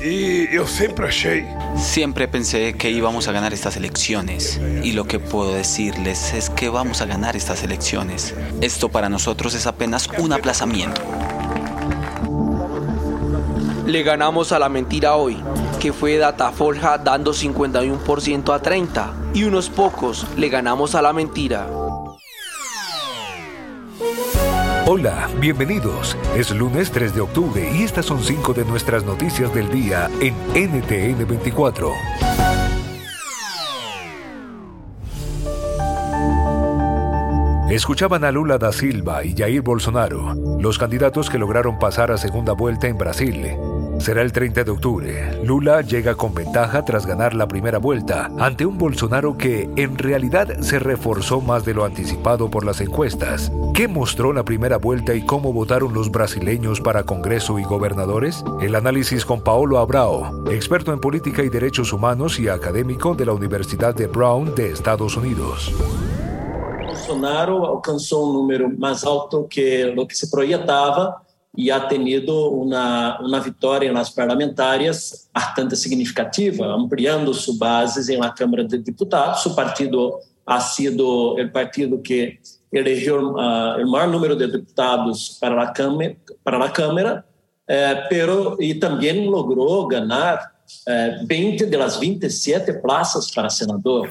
E eu sempre achei. Siempre pensé que íbamos a ganar estas elecciones. Y lo que puedo decirles es que vamos a ganar estas elecciones. Esto para nosotros es apenas un aplazamiento. Le ganamos a la mentira hoy, que fue Datafolja dando 51% a 30. Y unos pocos le ganamos a la mentira. Hola, bienvenidos. Es lunes 3 de octubre y estas son cinco de nuestras noticias del día en NTN 24. Escuchaban a Lula da Silva y Jair Bolsonaro, los candidatos que lograron pasar a segunda vuelta en Brasil. Será el 30 de octubre. Lula llega con ventaja tras ganar la primera vuelta ante un Bolsonaro que en realidad se reforzó más de lo anticipado por las encuestas. ¿Qué mostró la primera vuelta y cómo votaron los brasileños para Congreso y gobernadores? El análisis con Paolo Abrao, experto en política y derechos humanos y académico de la Universidad de Brown de Estados Unidos. Bolsonaro alcançou um número mais alto que o que se projetava e ha tenido uma vitória nas parlamentares las parlamentarias bastante significativa, ampliando suas base na la de Diputados. o partido ha sido o partido que eligió eh, uh, maior número de deputados para la Câmara, para la câmara eh, pero y también logró ganar eh, 20 das 27 plazas para senador.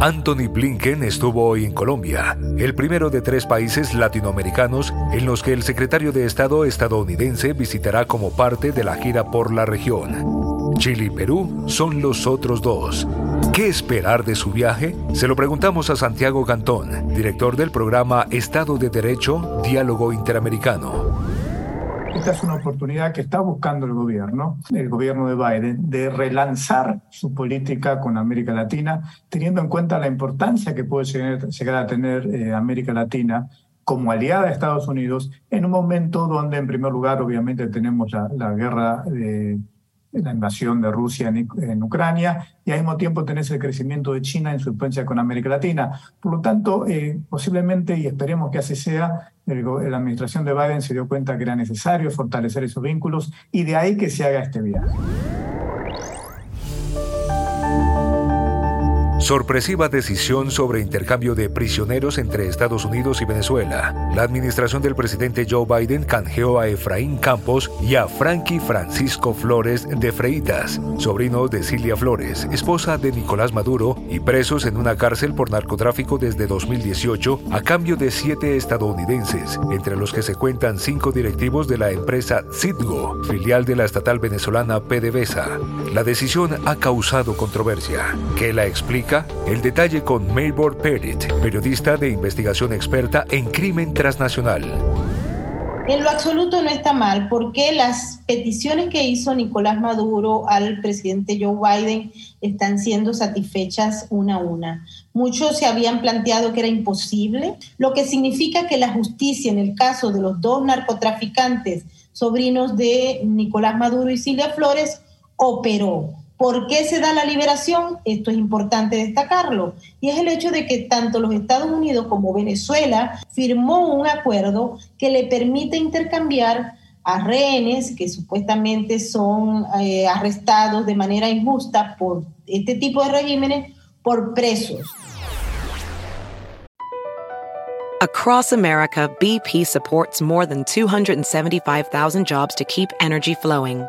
Anthony Blinken estuvo hoy en Colombia, el primero de tres países latinoamericanos en los que el secretario de Estado estadounidense visitará como parte de la gira por la región. Chile y Perú son los otros dos. ¿Qué esperar de su viaje? Se lo preguntamos a Santiago Cantón, director del programa Estado de Derecho, Diálogo Interamericano. Esta es una oportunidad que está buscando el gobierno, el gobierno de Biden, de relanzar su política con América Latina, teniendo en cuenta la importancia que puede llegar a tener eh, América Latina como aliada de Estados Unidos en un momento donde, en primer lugar, obviamente tenemos la, la guerra de la invasión de Rusia en, Ucrania y al mismo tiempo tenés el crecimiento de China en su influencia con América Latina. Por lo tanto, eh, posiblemente, y esperemos que así sea, la administración de Biden se dio cuenta que era necesario fortalecer esos vínculos y de ahí que se haga este viaje. Sorpresiva decisión sobre intercambio de prisioneros entre Estados Unidos y Venezuela. La administración del presidente Joe Biden canjeó a Efraín Campos y a Frankie Francisco Flores de Freitas, sobrino de Cilia Flores, esposa de Nicolás Maduro, y presos en una cárcel por narcotráfico desde 2018 a cambio de siete estadounidenses, entre los que se cuentan cinco directivos de la empresa Citgo, filial de la estatal venezolana PDVSA. La decisión ha causado controversia, que la explica el detalle con Maybor Perit, periodista de investigación experta en crimen transnacional. En lo absoluto no está mal, porque las peticiones que hizo Nicolás Maduro al presidente Joe Biden están siendo satisfechas una a una. Muchos se habían planteado que era imposible, lo que significa que la justicia en el caso de los dos narcotraficantes, sobrinos de Nicolás Maduro y Silvia Flores, operó. ¿Por qué se da la liberación? Esto es importante destacarlo. Y es el hecho de que tanto los Estados Unidos como Venezuela firmó un acuerdo que le permite intercambiar a rehenes que supuestamente son eh, arrestados de manera injusta por este tipo de regímenes por presos. Across America, BP supports more than 275,000 jobs to keep energy flowing.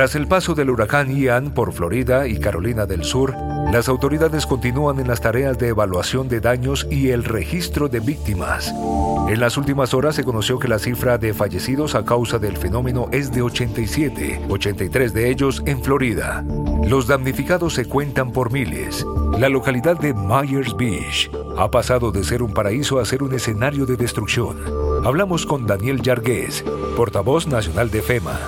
Tras el paso del huracán Ian por Florida y Carolina del Sur, las autoridades continúan en las tareas de evaluación de daños y el registro de víctimas. En las últimas horas se conoció que la cifra de fallecidos a causa del fenómeno es de 87, 83 de ellos en Florida. Los damnificados se cuentan por miles. La localidad de Myers Beach ha pasado de ser un paraíso a ser un escenario de destrucción. Hablamos con Daniel Yargués, portavoz nacional de FEMA.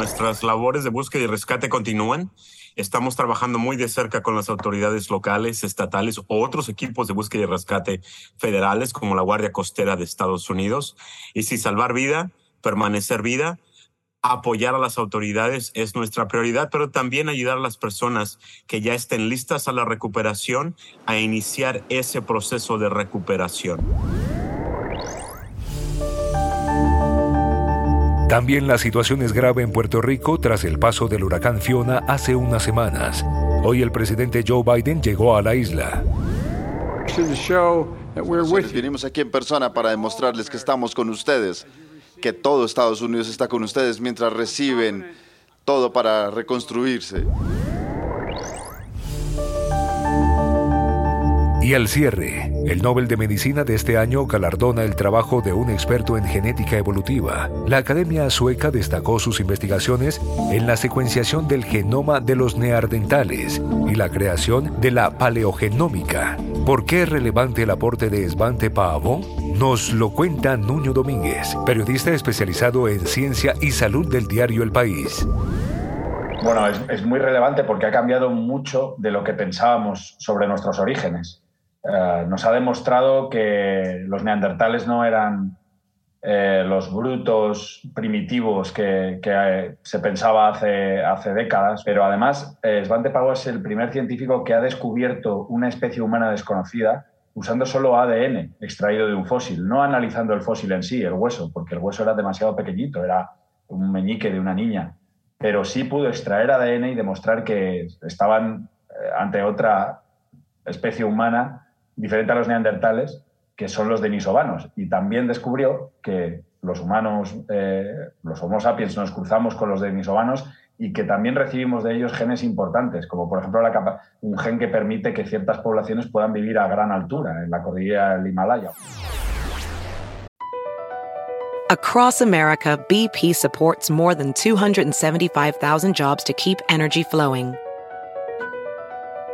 Nuestras labores de búsqueda y rescate continúan. Estamos trabajando muy de cerca con las autoridades locales, estatales o otros equipos de búsqueda y rescate federales como la Guardia Costera de Estados Unidos. Y si salvar vida, permanecer vida, apoyar a las autoridades es nuestra prioridad, pero también ayudar a las personas que ya estén listas a la recuperación a iniciar ese proceso de recuperación. También la situación es grave en Puerto Rico tras el paso del huracán Fiona hace unas semanas. Hoy el presidente Joe Biden llegó a la isla. Vinimos aquí en persona para demostrarles que estamos con ustedes, que todo Estados Unidos está con ustedes mientras reciben todo para reconstruirse. Y al cierre, el Nobel de Medicina de este año galardona el trabajo de un experto en genética evolutiva. La Academia Sueca destacó sus investigaciones en la secuenciación del genoma de los neandertales y la creación de la paleogenómica. ¿Por qué es relevante el aporte de Svante Paavo? Nos lo cuenta Nuño Domínguez, periodista especializado en ciencia y salud del diario El País. Bueno, es, es muy relevante porque ha cambiado mucho de lo que pensábamos sobre nuestros orígenes. Eh, nos ha demostrado que los neandertales no eran eh, los brutos primitivos que, eh, se pensaba hace, décadas, pero además Svante Pavo es el primer científico que ha descubierto una especie humana desconocida usando solo ADN extraído de un fósil, no analizando el fósil en sí, el hueso, porque el hueso era demasiado pequeñito, era un meñique de una niña, pero sí pudo extraer ADN y demostrar que estaban ante otra especie humana diferente a los neandertales, que son los denisovanos. Y también descubrió que los humanos, eh, los Homo sapiens, nos cruzamos con los denisovanos y que también recibimos de ellos genes importantes, como por ejemplo un gen que permite que ciertas poblaciones puedan vivir a gran altura en la cordillera del Himalaya. Across America, BP supports more than 275,000 jobs to keep energy flowing.